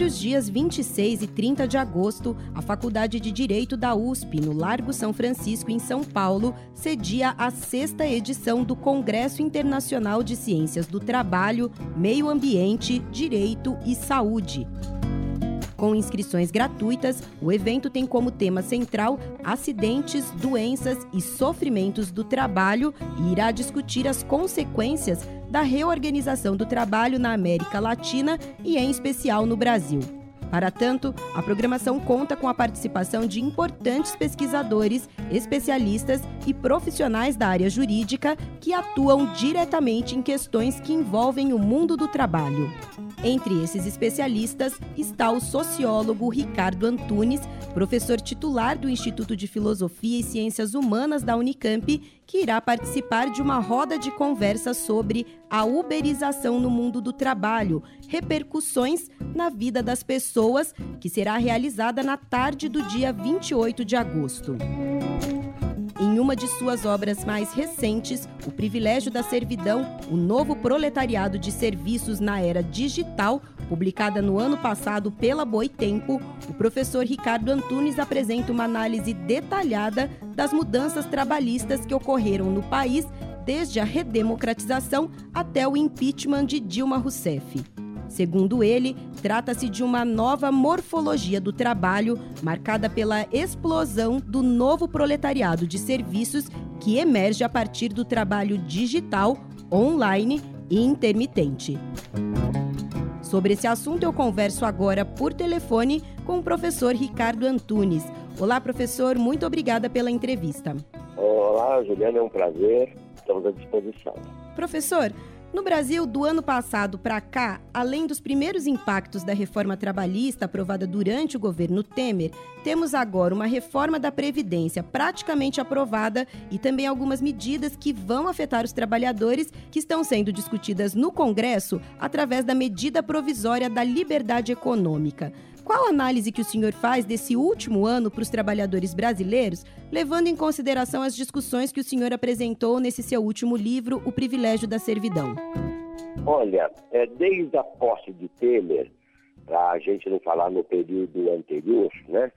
Entre os dias 26 e 30 de agosto, a Faculdade de Direito da USP, no Largo São Francisco, em São Paulo, cedia a sexta edição do Congresso Internacional de Ciências do Trabalho, Meio Ambiente, Direito e Saúde. Com inscrições gratuitas, o evento tem como tema central acidentes, doenças e sofrimentos do trabalho e irá discutir as consequências da reorganização do trabalho na América Latina e, em especial, no Brasil. Para tanto, a programação conta com a participação de importantes pesquisadores, especialistas e profissionais da área jurídica que atuam diretamente em questões que envolvem o mundo do trabalho. Entre esses especialistas está o sociólogo Ricardo Antunes, professor titular do Instituto de Filosofia e Ciências Humanas da Unicamp, que irá participar de uma roda de conversa sobre a uberização no mundo do trabalho, repercussões na vida das pessoas, que será realizada na tarde do dia 28 de agosto. Em uma de suas obras mais recentes, O Privilégio da Servidão, o Novo Proletariado de Serviços na Era Digital, publicada no ano passado pela Boitempo, o professor Ricardo Antunes apresenta uma análise detalhada das mudanças trabalhistas que ocorreram no país desde a redemocratização até o impeachment de Dilma Rousseff. Segundo ele, trata-se de uma nova morfologia do trabalho, marcada pela explosão do novo proletariado de serviços que emerge a partir do trabalho digital, online e intermitente. Sobre esse assunto, eu converso agora por telefone com o professor Ricardo Antunes. Olá, professor, muito obrigada pela entrevista. Olá, Juliana, é um prazer. Estamos à disposição. Professor, no Brasil, do ano passado para cá, além dos primeiros impactos da reforma trabalhista aprovada durante o governo Temer, temos agora uma reforma da Previdência praticamente aprovada e também algumas medidas que vão afetar os trabalhadores que estão sendo discutidas no Congresso através da medida provisória da liberdade econômica. Qual análise que o senhor faz desse último ano para os trabalhadores brasileiros, levando em consideração as discussões que o senhor apresentou nesse seu último livro, O Privilégio da Servidão? Olha, é, desde a posse de Temer, para a gente não falar no período anterior, né,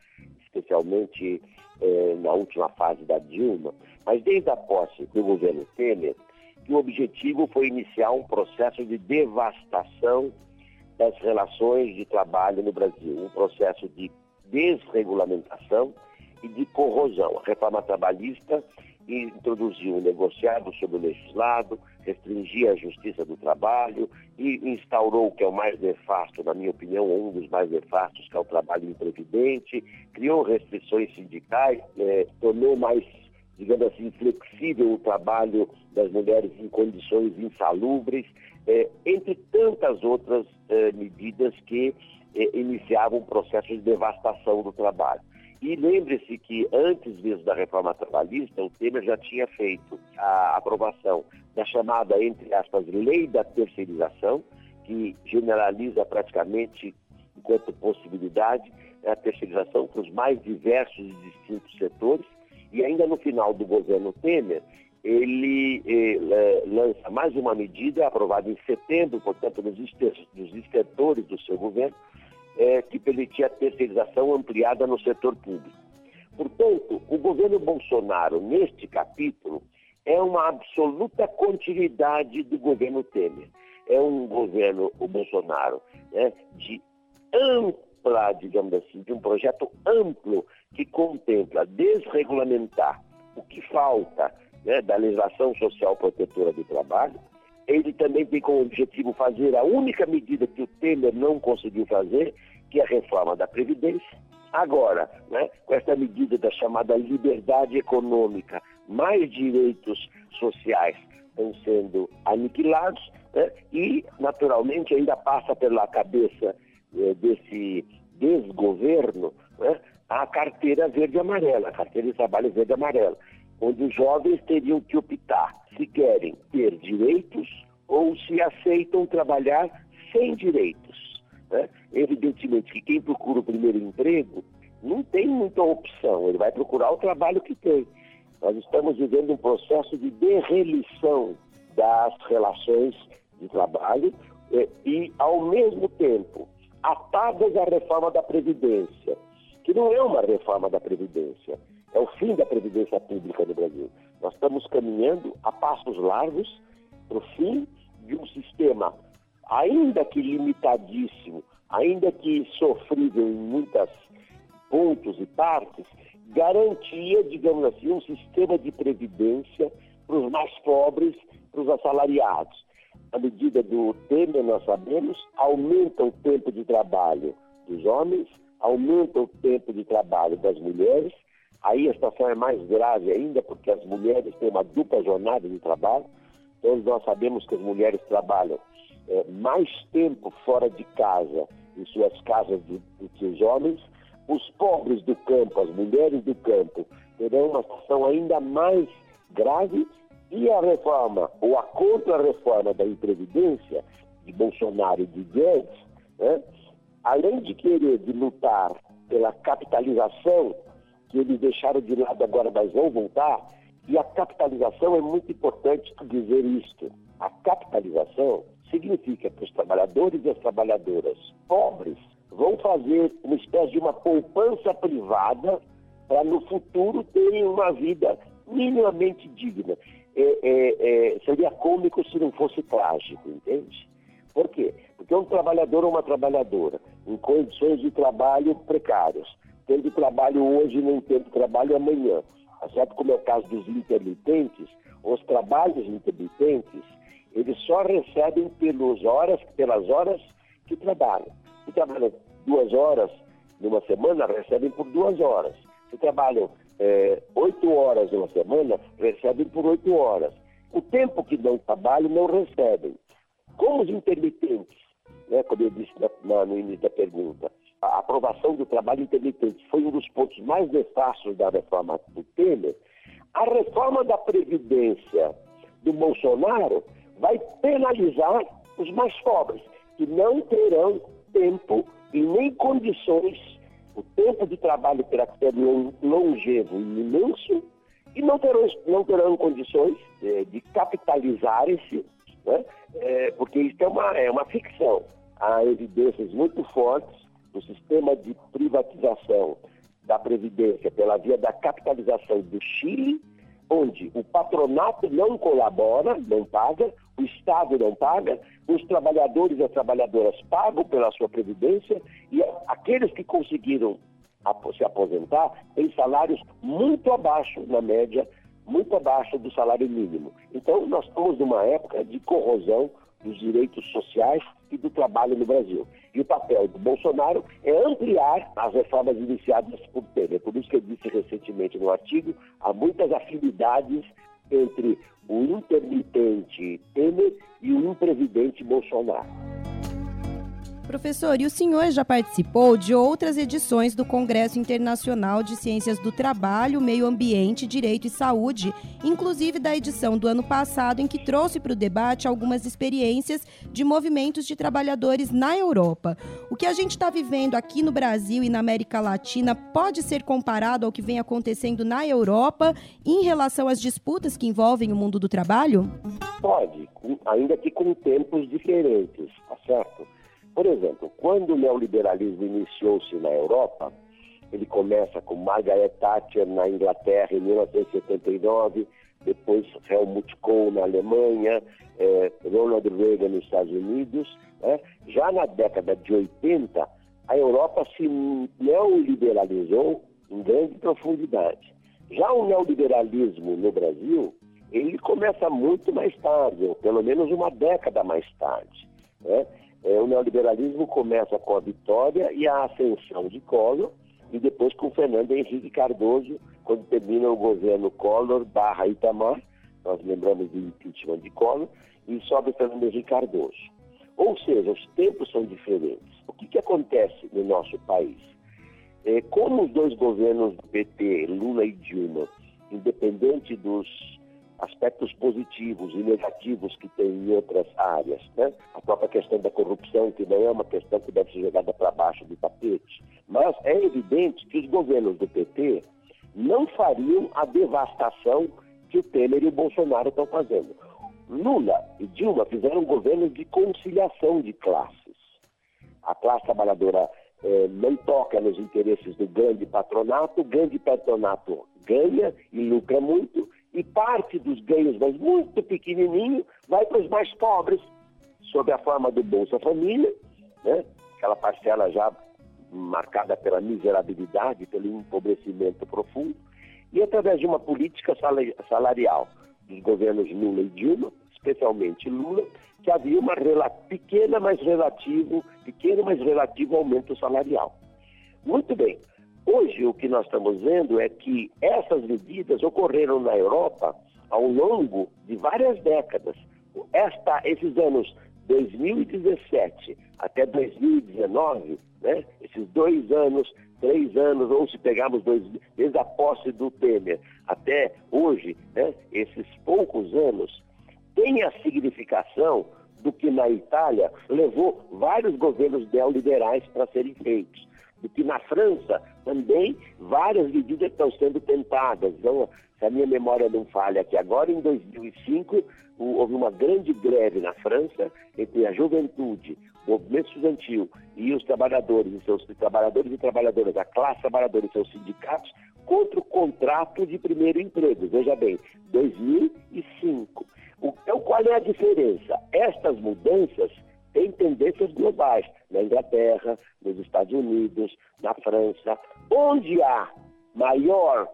especialmente é, na última fase da Dilma, mas desde a posse do governo Temer, que o objetivo foi iniciar um processo de devastação das relações de trabalho no Brasil, um processo de desregulamentação e de corrosão. A reforma trabalhista introduziu um negociado sobre o legislado, restringia a justiça do trabalho e instaurou o que é o mais nefasto, na minha opinião, um dos mais nefastos, que é o trabalho imprevidente, criou restrições sindicais, é, tornou mais digamos assim, flexível o trabalho das mulheres em condições insalubres, é, entre tantas outras é, medidas que é, iniciavam um processo de devastação do trabalho. E lembre-se que antes mesmo da reforma trabalhista, o Temer já tinha feito a aprovação da chamada, entre aspas, lei da terceirização, que generaliza praticamente, enquanto possibilidade, a terceirização para os mais diversos e distintos setores, e ainda no final do governo Temer, ele eh, lança mais uma medida aprovada em setembro, portanto, nos, nos inspetores do seu governo, eh, que permitia a terceirização ampliada no setor público. Portanto, o governo Bolsonaro, neste capítulo, é uma absoluta continuidade do governo Temer. É um governo, o Bolsonaro, né, de ampla, digamos assim, de um projeto amplo que contempla desregulamentar o que falta né, da legislação social protetora do trabalho. Ele também tem como objetivo fazer a única medida que o Temer não conseguiu fazer, que é a reforma da Previdência. Agora, né, com essa medida da chamada liberdade econômica, mais direitos sociais estão sendo aniquilados né, e, naturalmente, ainda passa pela cabeça eh, desse desgoverno né, a carteira verde-amarela, a carteira de trabalho verde-amarela, onde os jovens teriam que optar se querem ter direitos ou se aceitam trabalhar sem direitos. Né? Evidentemente que quem procura o primeiro emprego não tem muita opção, ele vai procurar o trabalho que tem. Nós estamos vivendo um processo de derrelição das relações de trabalho e, e ao mesmo tempo, atadas à reforma da Previdência, que não é uma reforma da Previdência, é o fim da Previdência Pública no Brasil. Nós estamos caminhando a passos largos para o fim de um sistema, ainda que limitadíssimo, ainda que sofrível em muitos pontos e partes, garantia, digamos assim, um sistema de previdência para os mais pobres, para os assalariados. A medida do Temer, nós sabemos, aumenta o tempo de trabalho dos homens, aumenta o tempo de trabalho das mulheres. Aí a situação é mais grave ainda, porque as mulheres têm uma dupla jornada de trabalho. Todos nós sabemos que as mulheres trabalham é, mais tempo fora de casa, em suas casas, do, do que os homens. Os pobres do campo, as mulheres do campo, terão uma situação ainda mais grave e a reforma, ou a contra-reforma da Previdência de Bolsonaro e de Guedes, né, além de querer de lutar pela capitalização, que eles deixaram de lado agora, mas vão voltar, e a capitalização é muito importante dizer isto. A capitalização significa que os trabalhadores e as trabalhadoras pobres vão fazer uma espécie de uma poupança privada para no futuro terem uma vida minimamente digna. É, é, é, seria cômico se não fosse trágico, entende? Por quê? Porque um trabalhador ou uma trabalhadora em condições de trabalho precárias, tendo trabalho hoje e não tendo trabalho amanhã, tá certo? Como é o caso dos intermitentes, os trabalhos intermitentes, eles só recebem pelas horas, pelas horas que trabalham. Se trabalham duas horas numa semana, recebem por duas horas. Se trabalham é, oito horas numa semana, recebem por oito horas. O tempo que não trabalham, não recebem. Como os intermitentes, né, como eu disse na, na, no início da pergunta, a aprovação do trabalho intermitente foi um dos pontos mais nefastos da reforma do Temer, a reforma da Previdência do Bolsonaro vai penalizar os mais pobres, que não terão tempo e nem condições, o tempo de trabalho terá que ser longevo e imenso, e não terão, não terão condições é, de capitalizar esse, né? É, porque isso é uma, é uma ficção. Há evidências muito fortes do sistema de privatização da Previdência pela via da capitalização do Chile onde o patronato não colabora, não paga, o Estado não paga, os trabalhadores e as trabalhadoras pagam pela sua previdência e aqueles que conseguiram se aposentar têm salários muito abaixo, na média, muito abaixo do salário mínimo. Então, nós estamos numa época de corrosão dos direitos sociais e do trabalho no Brasil. E o papel do Bolsonaro é ampliar as reformas iniciadas por Temer. Por isso que eu disse recentemente no artigo, há muitas afinidades entre o intermitente Temer e o imprevidente Bolsonaro. Professor, e o senhor já participou de outras edições do Congresso Internacional de Ciências do Trabalho, Meio Ambiente, Direito e Saúde, inclusive da edição do ano passado, em que trouxe para o debate algumas experiências de movimentos de trabalhadores na Europa. O que a gente está vivendo aqui no Brasil e na América Latina pode ser comparado ao que vem acontecendo na Europa em relação às disputas que envolvem o mundo do trabalho? Pode, ainda que com tempos diferentes, tá certo? Por exemplo, quando o neoliberalismo iniciou-se na Europa, ele começa com Margaret Thatcher na Inglaterra em 1979, depois Helmut Kohl na Alemanha, eh, Ronald Reagan nos Estados Unidos. Né? Já na década de 80, a Europa se neoliberalizou em grande profundidade. Já o neoliberalismo no Brasil, ele começa muito mais tarde, ou pelo menos uma década mais tarde. Né? É, o neoliberalismo começa com a vitória e a ascensão de Collor, e depois com Fernando Henrique Cardoso, quando termina o governo Collor barra Itamar, nós lembramos do impeachment de Collor, e sobe Fernando Henrique Cardoso. Ou seja, os tempos são diferentes. O que, que acontece no nosso país? É, como os dois governos do PT, Lula e Dilma, independente dos aspectos positivos e negativos que tem em outras áreas. Né? A própria questão da corrupção, que não é uma questão que deve ser jogada para baixo do tapete. Mas é evidente que os governos do PT não fariam a devastação que o Temer e o Bolsonaro estão fazendo. Lula e Dilma fizeram um governo de conciliação de classes. A classe trabalhadora eh, não toca nos interesses do grande patronato, o grande patronato ganha e lucra muito, e parte dos ganhos, mas muito pequenininho, vai para os mais pobres, sob a forma do Bolsa Família, né? aquela parcela já marcada pela miserabilidade, pelo empobrecimento profundo, e através de uma política salarial dos governos Lula e Dilma, especialmente Lula, que havia uma pequena, mas relativo, pequeno, mas relativo aumento salarial. Muito bem. Hoje o que nós estamos vendo é que essas medidas ocorreram na Europa ao longo de várias décadas. Esta, esses anos 2017 até 2019, né, esses dois anos, três anos, ou se pegarmos dois, desde a posse do Temer até hoje, né, esses poucos anos, tem a significação do que na Itália levou vários governos neoliberais para serem feitos do que na França também várias medidas estão sendo tentadas. Então, se a minha memória não falha, que agora em 2005 houve uma grande greve na França entre a juventude, o movimento estudantil e os trabalhadores e seus trabalhadores e trabalhadoras, a classe trabalhadora e seus sindicatos contra o contrato de primeiro emprego. Veja bem, 2005. Então, qual é a diferença? Estas mudanças têm tendências globais na Inglaterra, nos Estados Unidos, na França, onde há maior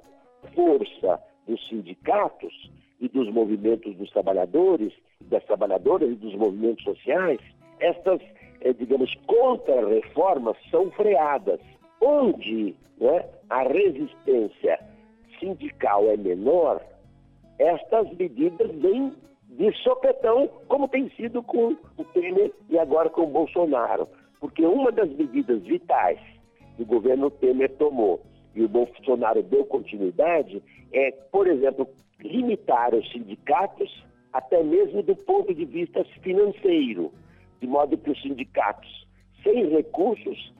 força dos sindicatos e dos movimentos dos trabalhadores, das trabalhadoras e dos movimentos sociais, essas, eh, digamos, contra-reformas são freadas. Onde né, a resistência sindical é menor, estas medidas vêm de sopetão, como tem sido com o Temer e agora com o Bolsonaro. Porque uma das medidas vitais que o governo Temer tomou e o Bolsonaro deu continuidade é, por exemplo, limitar os sindicatos até mesmo do ponto de vista financeiro, de modo que os sindicatos sem recursos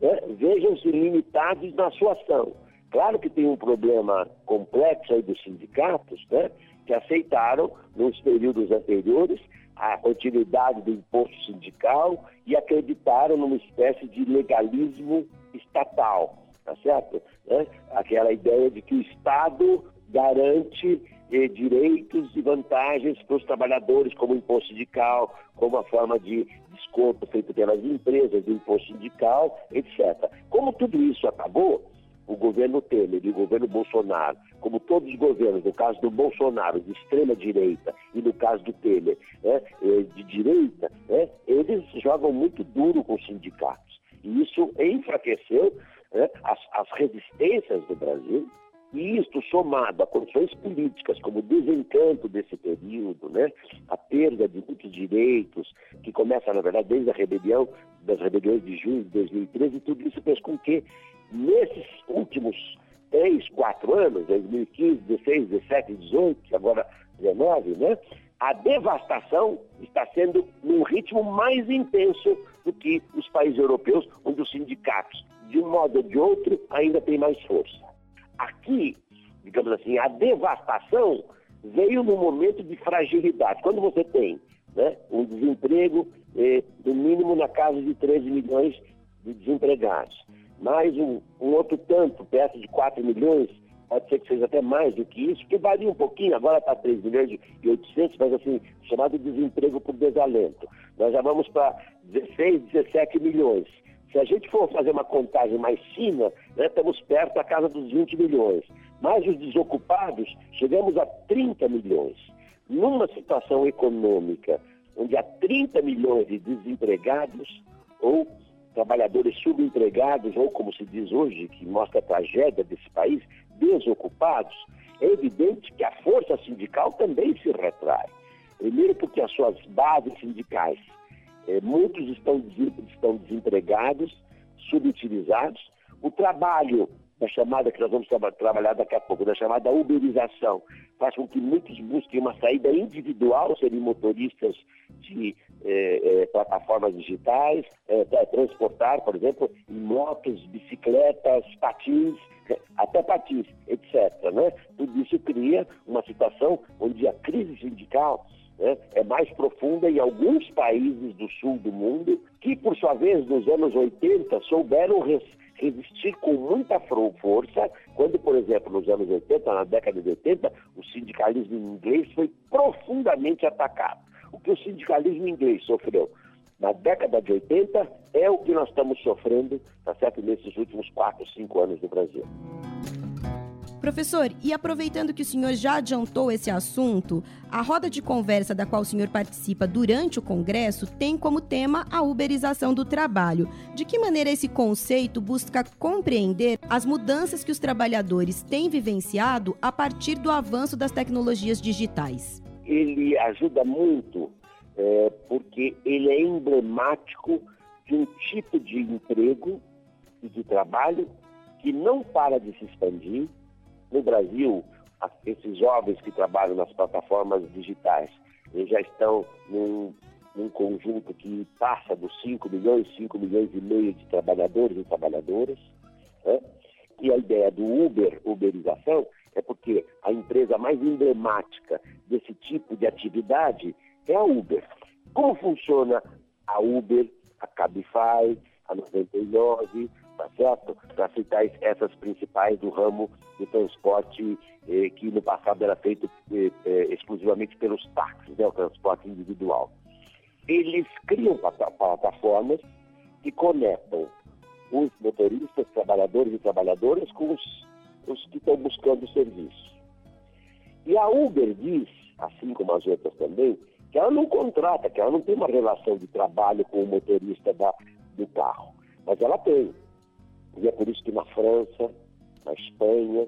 né, vejam-se limitados na sua ação. Claro que tem um problema complexo aí dos sindicatos, né, que aceitaram, nos períodos anteriores, a continuidade do imposto sindical e acreditaram numa espécie de legalismo estatal, tá certo? Né? Aquela ideia de que o Estado garante eh, direitos e vantagens para os trabalhadores, como imposto sindical, como a forma de desconto feito pelas empresas do imposto sindical, etc. Como tudo isso acabou, o governo Temer e o governo Bolsonaro, como todos os governos, no caso do Bolsonaro, de extrema direita, e no caso do Temer, né, eh, de direita, né, eles jogam muito duro com os sindicatos. E isso enfraqueceu as, as resistências do Brasil, e isto somado a condições políticas, como o desencanto desse período, né, a perda de muitos direitos, que começa, na verdade, desde a rebelião, das rebeliões de junho de 2013, tudo isso fez com que nesses últimos três, quatro anos, 2015, 16, 17, 18, agora 19, né? A devastação está sendo num ritmo mais intenso do que os países europeus, onde os sindicatos, de um modo ou de outro, ainda têm mais força. Aqui, digamos assim, a devastação veio num momento de fragilidade. Quando você tem né, um desemprego, eh, no mínimo na casa de 13 milhões de desempregados, mais um, um outro tanto, perto de 4 milhões, pode ser que seja até mais do que isso, que varia um pouquinho, agora está 3 milhões e 800, mas assim, chamado desemprego por desalento. Nós já vamos para 16, 17 milhões. Se a gente for fazer uma contagem mais fina, né, estamos perto da casa dos 20 milhões. Mais os desocupados, chegamos a 30 milhões. Numa situação econômica onde há 30 milhões de desempregados ou trabalhadores subempregados, ou como se diz hoje, que mostra a tragédia desse país, desocupados, é evidente que a força sindical também se retrai. Primeiro porque as suas bases sindicais, eh, muitos estão, estão desempregados, subutilizados, o trabalho da chamada que nós vamos tra trabalhar daqui a pouco, da chamada uberização, faz com que muitos busquem uma saída individual, serem motoristas de é, é, plataformas digitais, é, transportar, por exemplo, em motos, bicicletas, patins, até patins, etc. Né? Tudo isso cria uma situação onde a crise sindical né, é mais profunda em alguns países do sul do mundo, que, por sua vez, nos anos 80, souberam res resistir com muita força, quando, por exemplo, nos anos 80, na década de 80, o sindicalismo inglês foi profundamente atacado. O que o sindicalismo inglês sofreu na década de 80 é o que nós estamos sofrendo, tá certo, nesses últimos 4, 5 anos no Brasil. Professor, e aproveitando que o senhor já adiantou esse assunto, a roda de conversa da qual o senhor participa durante o Congresso tem como tema a uberização do trabalho. De que maneira esse conceito busca compreender as mudanças que os trabalhadores têm vivenciado a partir do avanço das tecnologias digitais? Ele ajuda muito é, porque ele é emblemático de um tipo de emprego e de trabalho que não para de se expandir, no Brasil, esses jovens que trabalham nas plataformas digitais, eles já estão num, num conjunto que passa dos 5 milhões, 5 milhões e meio de trabalhadores e trabalhadoras. Né? E a ideia do Uber, uberização, é porque a empresa mais emblemática desse tipo de atividade é a Uber. Como funciona a Uber, a Cabify, a 99, tá certo? Para citar essas principais do ramo de transporte eh, que no passado era feito eh, eh, exclusivamente pelos táxis, né, o transporte individual. Eles criam plataformas que conectam os motoristas, trabalhadores e trabalhadoras com os, os que estão buscando serviço. E a Uber diz, assim como as outras também, que ela não contrata, que ela não tem uma relação de trabalho com o motorista da, do carro, mas ela tem. E é por isso que na França, na Espanha,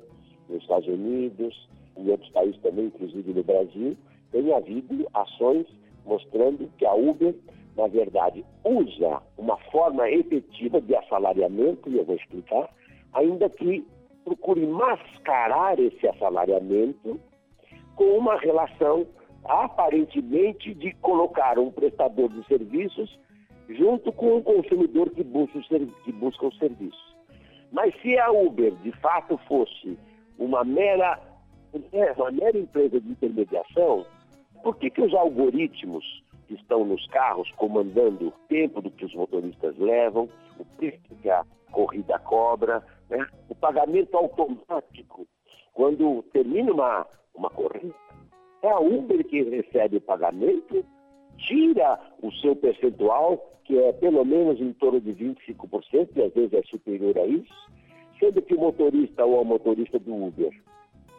nos Estados Unidos, em outros países também, inclusive no Brasil, tem havido ações mostrando que a Uber, na verdade, usa uma forma efetiva de assalariamento, e eu vou explicar, ainda que procure mascarar esse assalariamento com uma relação aparentemente de colocar um prestador de serviços junto com um consumidor que busca, que busca o serviço. Mas se a Uber de fato fosse uma mera, uma mera empresa de intermediação, por que, que os algoritmos que estão nos carros comandando o tempo do que os motoristas levam, o preço que a corrida cobra, né? o pagamento automático, quando termina uma, uma corrida, é a Uber que recebe o pagamento, tira o seu percentual que é pelo menos em torno de 25%, e às vezes é superior a isso, sendo que o motorista ou a motorista do Uber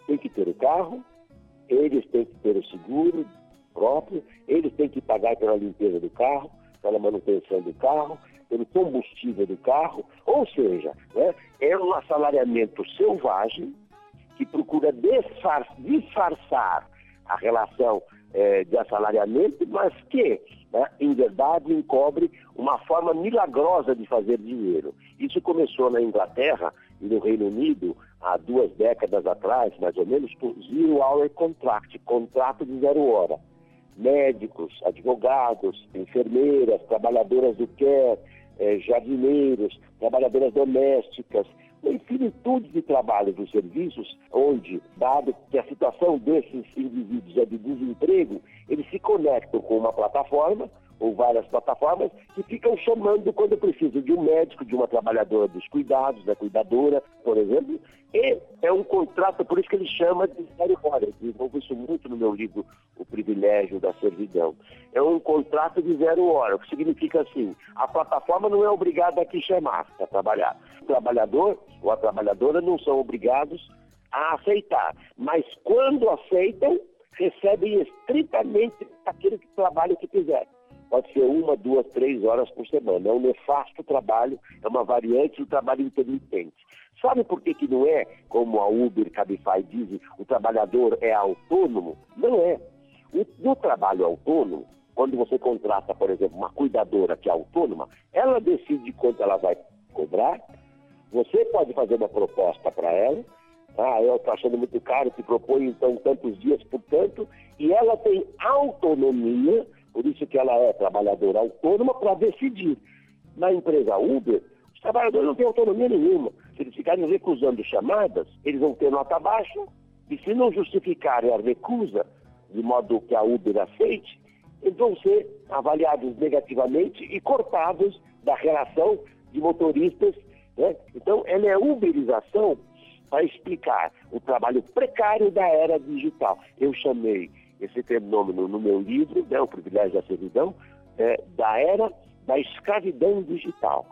tem que ter o carro, eles têm que ter o seguro próprio, eles têm que pagar pela limpeza do carro, pela manutenção do carro, pelo combustível do carro, ou seja, né, é um assalariamento selvagem que procura disfarçar a relação é, de assalariamento, mas que, né, em verdade, encobre uma forma milagrosa de fazer dinheiro. Isso começou na Inglaterra e no Reino Unido há duas décadas atrás, mais ou menos, por Zero Hour Contract, contrato de zero hora. Médicos, advogados, enfermeiras, trabalhadoras do care, eh, jardineiros, trabalhadoras domésticas, infinitude de trabalhos dos serviços, onde, dado que a situação desses indivíduos é de desemprego, eles se conectam com uma plataforma ou várias plataformas que ficam chamando quando precisam de um médico, de uma trabalhadora dos cuidados, da cuidadora, por exemplo, e é um contrato, por isso que ele chama de zero hora. Eu desenvolvo isso muito no meu livro O Privilégio da Servidão. É um contrato de zero hora, o que significa assim, a plataforma não é obrigada a te chamar para trabalhar. O trabalhador ou a trabalhadora não são obrigados a aceitar, mas quando aceitam, recebem estritamente aquele trabalho que fizeram. Pode ser uma, duas, três horas por semana. É um nefasto trabalho, é uma variante do trabalho intermitente. Sabe por que, que não é, como a Uber, Cabify dizem, o trabalhador é autônomo? Não é. No trabalho autônomo, quando você contrata, por exemplo, uma cuidadora que é autônoma, ela decide quanto ela vai cobrar, Você pode fazer uma proposta para ela, ah, eu estou achando muito caro, te proponho então tantos dias por tanto, e ela tem autonomia, por isso que ela é trabalhadora autônoma, para decidir. Na empresa Uber, os trabalhadores não têm autonomia nenhuma. Se eles ficarem recusando chamadas, eles vão ter nota baixa, e se não justificarem a recusa, de modo que a Uber aceite, eles vão ser avaliados negativamente e cortados da relação de motoristas. Né? Então, ela é uberização para explicar o trabalho precário da era digital. Eu chamei esse fenômeno no meu livro, né, O Privilégio da Servidão, é, da era da escravidão digital.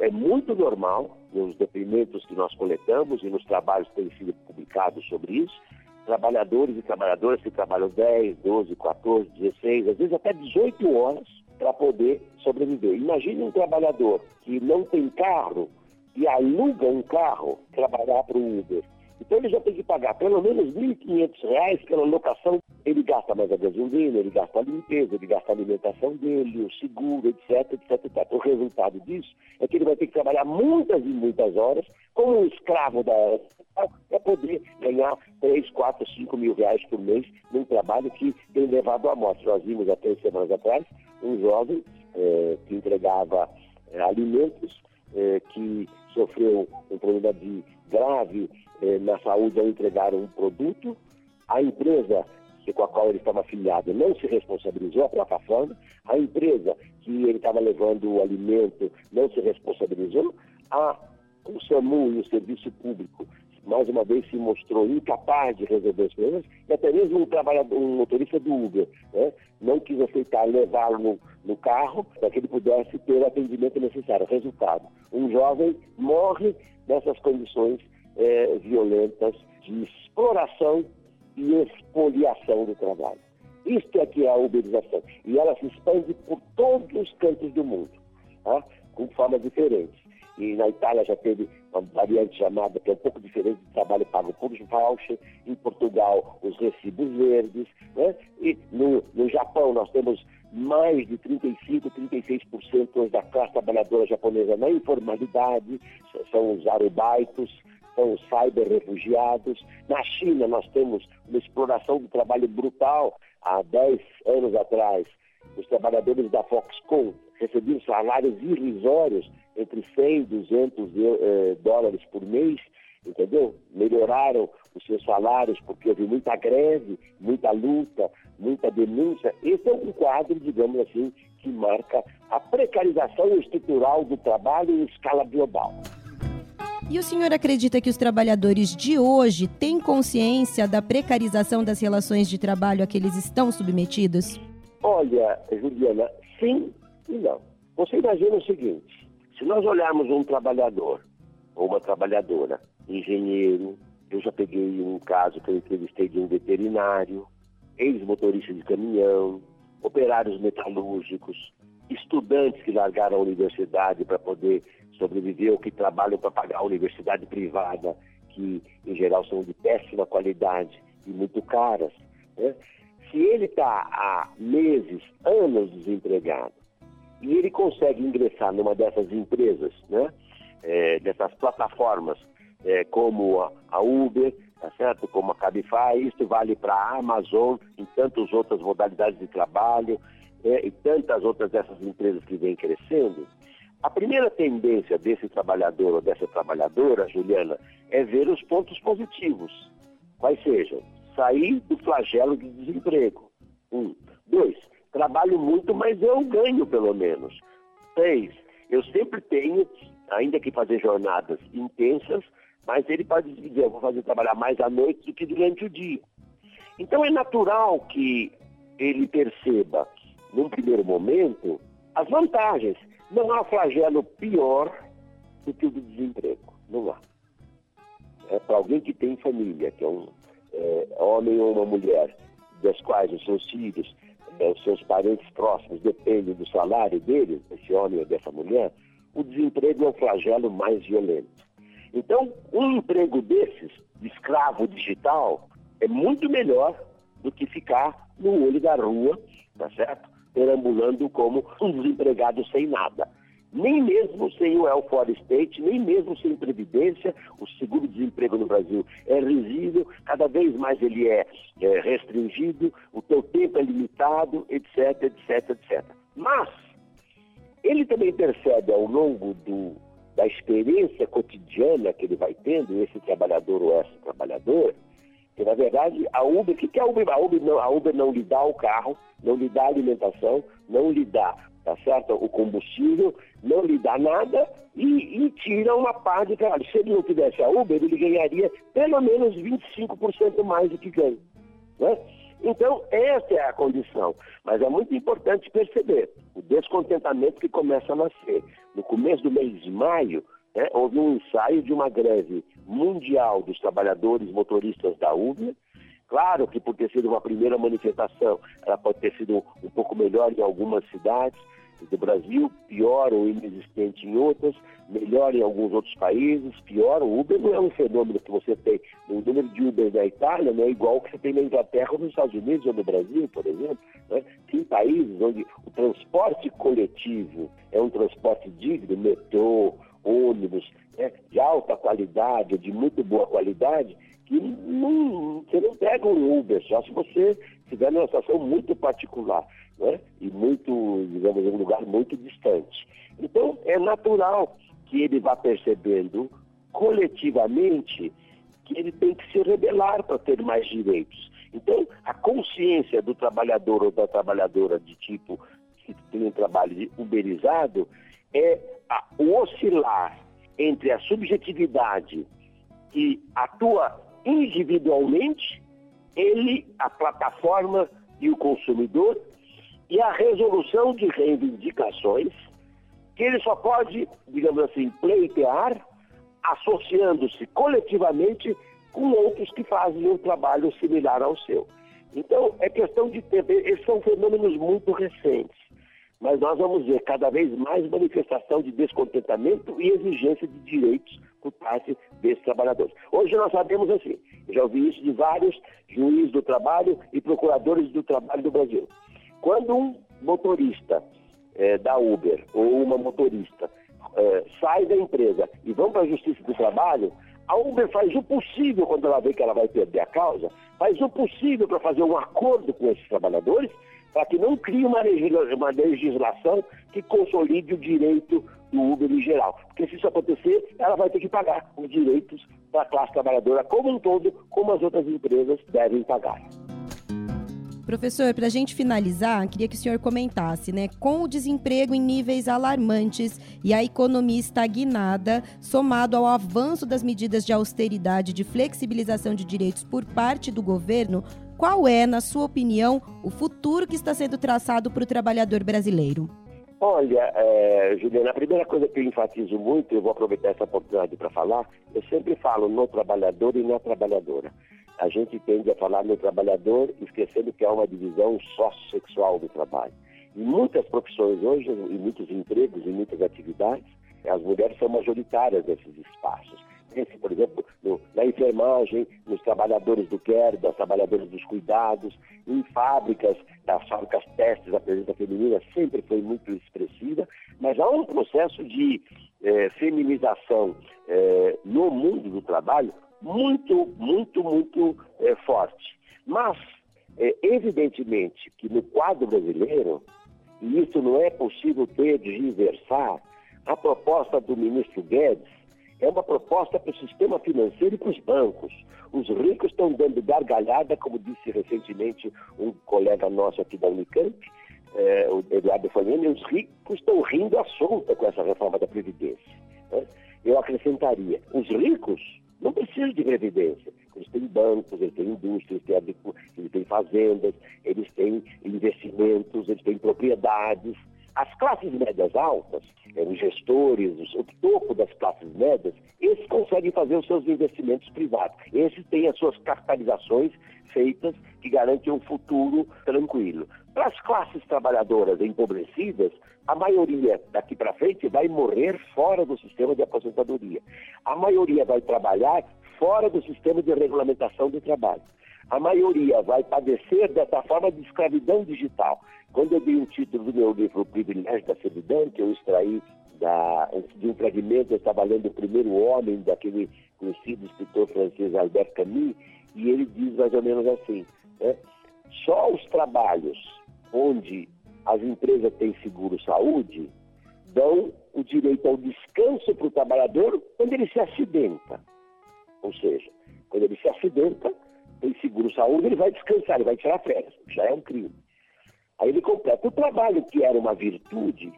É muito normal, nos depoimentos que nós coletamos e nos trabalhos que têm sido publicados sobre isso, trabalhadores e trabalhadoras que trabalham 10, 12, 14, 16, às vezes até 18 horas para poder sobreviver. Imagine um trabalhador que não tem carro e aluga um carro trabalhar para o Uber. Então ele já tem que pagar pelo menos R$ 1.500 pela locação. Ele gasta mais a gasolina, ele gasta a limpeza, ele gasta a alimentação dele, o seguro, etc, etc, etc. O resultado disso é que ele vai ter que trabalhar muitas e muitas horas como um escravo da para poder ganhar 3, 4, 5 mil reais por mês num trabalho que tem levado à morte. Nós vimos há três semanas atrás um jovem é, que entregava é, alimentos é, que sofreu um problema de grave eh, na saúde ao entregar um produto, a empresa com a qual ele estava afiliado não se responsabilizou, a plataforma, a empresa que ele estava levando o alimento não se responsabilizou, a, o SAMU e o serviço público mais uma vez se mostrou incapaz de resolver os problemas, e até mesmo um trabalhador, um motorista do Uber, né, não quis aceitar levá-lo no, no, carro para que ele pudesse ter o atendimento necessário. Resultado, um jovem morre nessas condições é, violentas de exploração e expoliação do trabalho. Isto é que é a uberização. E ela se expande por todos os cantos do mundo, tá? com formas diferentes e na Itália já teve uma variante chamada, que é um pouco diferente do trabalho pago por voucher, em Portugal os recibos verdes, né? e no, no Japão nós temos mais de 35, 36% da classe trabalhadora japonesa na informalidade, são os arubaitos, são os cyber-refugiados. Na China nós temos uma exploração do trabalho brutal há 10 anos atrás. Os trabalhadores da Foxconn recebiam salários irrisórios entre 100 e 200 eh, dólares por mês, entendeu? Melhoraram os seus salários porque houve muita greve, muita luta, muita denúncia. Esse é um quadro, digamos assim, que marca a precarização estrutural do trabalho em escala global. E o senhor acredita que os trabalhadores de hoje têm consciência da precarização das relações de trabalho a que eles estão submetidos? Olha, Juliana, sim e não. Você imagina o seguinte: se nós olharmos um trabalhador ou uma trabalhadora, engenheiro, eu já peguei um caso que eu entrevistei de um veterinário, ex-motorista de caminhão, operários metalúrgicos, estudantes que largaram a universidade para poder sobreviver ou que trabalham para pagar a universidade privada, que em geral são de péssima qualidade e muito caras. Né? Se ele está há meses, anos desempregado, e ele consegue ingressar numa dessas empresas, né, é, dessas plataformas, é, como a, a, Uber, tá certo? como a Cabify, isso vale para a Amazon, em tantas outras modalidades de trabalho, é, e tantas outras dessas empresas que vêm crescendo. A primeira tendência desse trabalhador ou dessa trabalhadora, Juliana, é ver os pontos positivos. Quais sejam? Sair do flagelo de desemprego. Um. Dois, trabalho muito, mas eu ganho pelo menos. Três, eu sempre tenho, ainda que fazer jornadas intensas, mas ele pode dizer, eu vou fazer trabalhar mais à noite do que durante o dia. Então é natural que ele perceba, num primeiro momento, as vantagens. Não há flagelo pior do que o do desemprego. Não há. É para alguém que tem família, que é um é, homem ou uma mulher, das quais os seus filhos os seus parentes próximos dependem do salário dele, desse homem ou dessa mulher, o desemprego é o flagelo mais violento. Então, um emprego desses, de escravo digital, é muito melhor do que ficar no olho da rua, tá certo? Perambulando como um desempregado sem nada. Nem mesmo sem o welfare state, nem mesmo sem previdência, o seguro-desemprego no Brasil é risível, cada vez mais ele é, é restringido, o teu tempo é limitado, etc, etc, etc. Mas ele também percebe ao longo do, da experiência cotidiana que ele vai tendo, esse trabalhador ou essa trabalhadora, que na verdade a Uber, o que, que a Uber? A Uber, não, a Uber não lhe dá o carro, não lhe dá a alimentação, não lhe dá tá certo? o combustível, não lhe dá nada e, e tira uma parte de trabalho. Se ele não tivesse a Uber, ele ganharia pelo menos 25% mais do que ganha. Né? Então, essa é a condição. Mas é muito importante perceber o descontentamento que começa a nascer. No começo do mês de maio, né, houve um ensaio de uma greve mundial dos trabalhadores motoristas da Uber, Claro que por ter sido uma primeira manifestação, ela pode ter sido um pouco melhor em algumas cidades do Brasil, pior ou inexistente em outras, melhor em alguns outros países, pior. O Uber não é um fenômeno que você tem. O número de Uber na Itália não é igual ao que você tem na Inglaterra nos Estados Unidos ou no Brasil, por exemplo. Né? Tem países onde o transporte coletivo é um transporte digno, metrô, ônibus, né? de alta qualidade, de muito boa qualidade, que não, você não pega um Uber, só se você estiver numa situação muito particular, né? E muito, digamos, um lugar muito distante. Então, é natural que ele vá percebendo coletivamente que ele tem que se rebelar para ter mais direitos. Então, a consciência do trabalhador ou da trabalhadora de tipo que tem um trabalho uberizado é a, o oscilar entre a subjetividade que atua individualmente, ele, a plataforma e o consumidor, e a resolução de reivindicações que ele só pode, digamos assim, pleitear associando-se coletivamente com outros que fazem um trabalho similar ao seu. Então, é questão de tempo. Esses são fenômenos muito recentes mas nós vamos ver cada vez mais manifestação de descontentamento e exigência de direitos parte desses trabalhadores. Hoje nós sabemos assim, já ouvi isso de vários juízes do trabalho e procuradores do trabalho do Brasil. Quando um motorista é, da Uber ou uma motorista é, sai da empresa e vão para a Justiça do Trabalho, a Uber faz o possível, quando ela vê que ela vai perder a causa, faz o possível para fazer um acordo com esses trabalhadores para que não crie uma, legislação que consolide o direito do Uber em geral. Porque se isso acontecer, ela vai ter que pagar os direitos da classe trabalhadora como um todo, como as outras empresas devem pagar. Professor, para a gente finalizar, queria que o senhor comentasse, né? Com o desemprego em níveis alarmantes e a economia estagnada, somado ao avanço das medidas de austeridade e de flexibilização de direitos por parte do governo, qual é, na sua opinião, o futuro que está sendo traçado para o trabalhador brasileiro? Olha, é, Juliana, a primeira coisa que eu enfatizo muito, eu vou aproveitar essa oportunidade para falar, eu sempre falo no trabalhador e na trabalhadora. A gente tende a falar no trabalhador, esquecendo que há uma divisão sexual do trabalho. Em muitas profissões hoje, em muitos empregos, em muitas atividades, as mulheres são majoritárias nesses espaços por exemplo, no, na enfermagem, nos trabalhadores do care, das trabalhadoras dos cuidados, em fábricas, das fábricas testes, a presença feminina sempre foi muito expressiva, mas há um processo de eh, feminização eh, no mundo do trabalho muito, muito, muito eh, forte. Mas, evidentemente, que no quadro brasileiro, e isso não é possível ter de inversar, a proposta do ministro Guedes é uma proposta para o sistema financeiro e para os bancos. Os ricos estão dando gargalhada, como disse recentemente um colega nosso aqui da Unicamp, é, o Eduardo Fanini, os ricos estão rindo à solta com essa reforma da Previdência. Né? Eu acrescentaria, os ricos não precisam de Previdência. Eles têm bancos, eles têm indústrias, eles têm, eles têm fazendas, eles têm investimentos, eles têm propriedades, as classes médias altas, é, os gestores, o topo das classes médias, esses conseguem fazer os seus investimentos privados. Esses têm as suas capitalizações feitas que garantem um futuro tranquilo. Para as classes trabalhadoras empobrecidas, a maioria daqui para frente vai morrer fora do sistema de aposentadoria. A maioria vai trabalhar fora do sistema de regulamentação do trabalho. A maioria vai padecer dessa forma de escravidão digital. Quando eu dei o título do meu livro O Privilégio da Servidão, que eu extraí da, de um fragmento, eu estava lendo o primeiro homem daquele conhecido escritor francês Albert Camus, e ele diz mais ou menos assim, né? só os trabalhos onde as empresas têm seguro-saúde dão o direito ao descanso para o trabalhador quando ele se acidenta. Ou seja, quando ele se acidenta, tem seguro-saúde, ele vai descansar, ele vai tirar férias, já é um crime. Aí ele completa. O trabalho que era uma virtude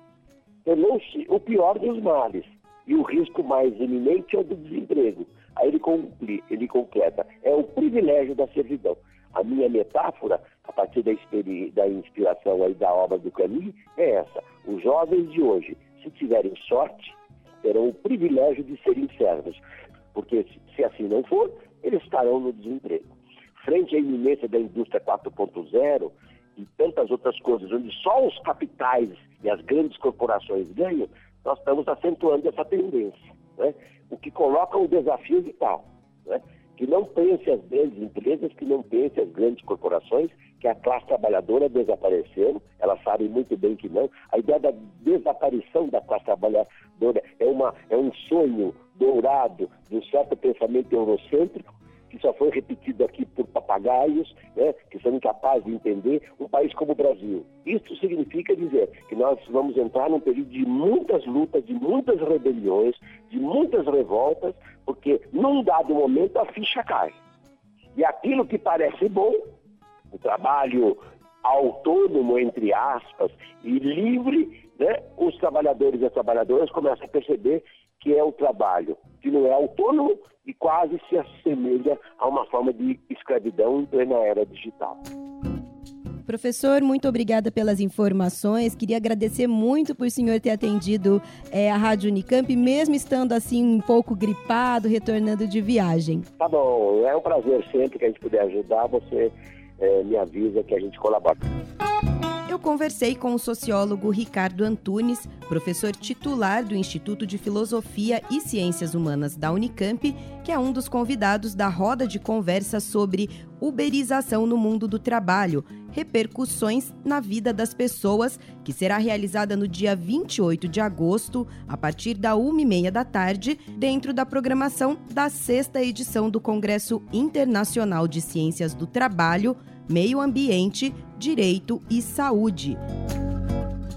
tornou-se o pior dos males. E o risco mais iminente é o do desemprego. Aí ele, cumpre, ele completa. É o privilégio da servidão. A minha metáfora, a partir da, da inspiração aí da obra do Camus, é essa. Os jovens de hoje, se tiverem sorte, terão o privilégio de serem servos. Porque se assim não for, eles estarão no desemprego. Frente à iminência da indústria 4.0 e tantas outras coisas, onde só os capitais e as grandes corporações ganham, nós estamos acentuando essa tendência. Né? O que coloca um desafio vital. Né? Que não pense as grandes empresas, que não pense as grandes corporações, que a classe trabalhadora desapareceu, elas sabem muito bem que não. A ideia da desaparição da classe trabalhadora é, uma, é um sonho dourado de um certo pensamento eurocêntrico, que só foi repetido aqui por papagaios, né, que são incapazes de entender um país como o Brasil. Isso significa dizer que nós vamos entrar num período de muitas lutas, de muitas rebeliões, de muitas revoltas, porque num dado momento a ficha cai. E aquilo que parece bom, o trabalho autônomo, entre aspas, e livre, né, os trabalhadores e as trabalhadoras começam a perceber que é o trabalho que não é autônomo e quase se assemelha a uma forma de escravidão em plena era digital. Professor, muito obrigada pelas informações. Queria agradecer muito por o senhor ter atendido é, a Rádio Unicamp, mesmo estando assim um pouco gripado, retornando de viagem. Tá bom, é um prazer sempre que a gente puder ajudar. Você é, me avisa que a gente colabora eu conversei com o sociólogo Ricardo Antunes, professor titular do Instituto de Filosofia e Ciências Humanas da Unicamp, que é um dos convidados da roda de conversa sobre uberização no mundo do trabalho, repercussões na vida das pessoas, que será realizada no dia 28 de agosto, a partir da 1h30 da tarde, dentro da programação da sexta edição do Congresso Internacional de Ciências do Trabalho, Meio Ambiente, Direito e Saúde.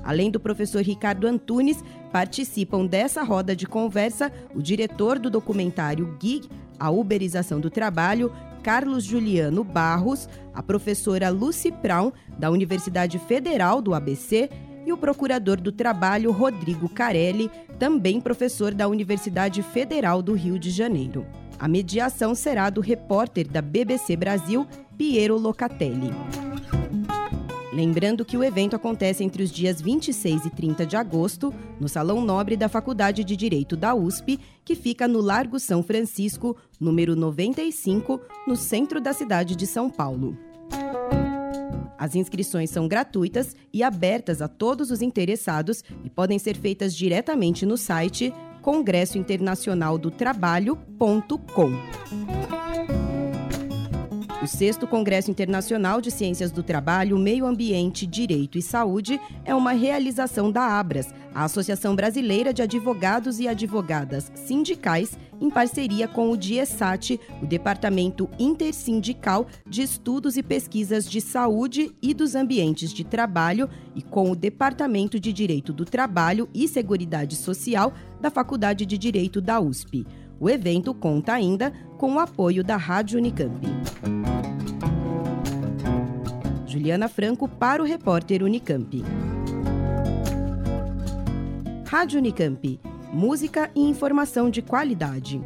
Além do professor Ricardo Antunes, participam dessa roda de conversa o diretor do documentário GIG, A Uberização do Trabalho, Carlos Juliano Barros, a professora Lucy Brown, da Universidade Federal do ABC, e o procurador do trabalho Rodrigo Carelli, também professor da Universidade Federal do Rio de Janeiro. A mediação será do repórter da BBC Brasil, Piero Locatelli. Lembrando que o evento acontece entre os dias 26 e 30 de agosto, no Salão Nobre da Faculdade de Direito da USP, que fica no Largo São Francisco, número 95, no centro da cidade de São Paulo. As inscrições são gratuitas e abertas a todos os interessados e podem ser feitas diretamente no site congressointernacionaldotrabalho.com. O sexto Congresso Internacional de Ciências do Trabalho, Meio Ambiente, Direito e Saúde é uma realização da Abras, a Associação Brasileira de Advogados e Advogadas Sindicais, em parceria com o DIESAT, o Departamento Intersindical de Estudos e Pesquisas de Saúde e dos Ambientes de Trabalho, e com o Departamento de Direito do Trabalho e Seguridade Social da Faculdade de Direito da USP. O evento conta ainda com o apoio da Rádio Unicamp. Juliana Franco para o repórter Unicamp. Rádio Unicamp. Música e informação de qualidade.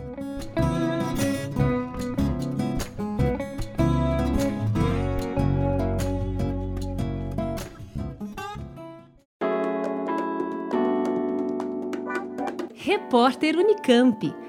Repórter Unicamp.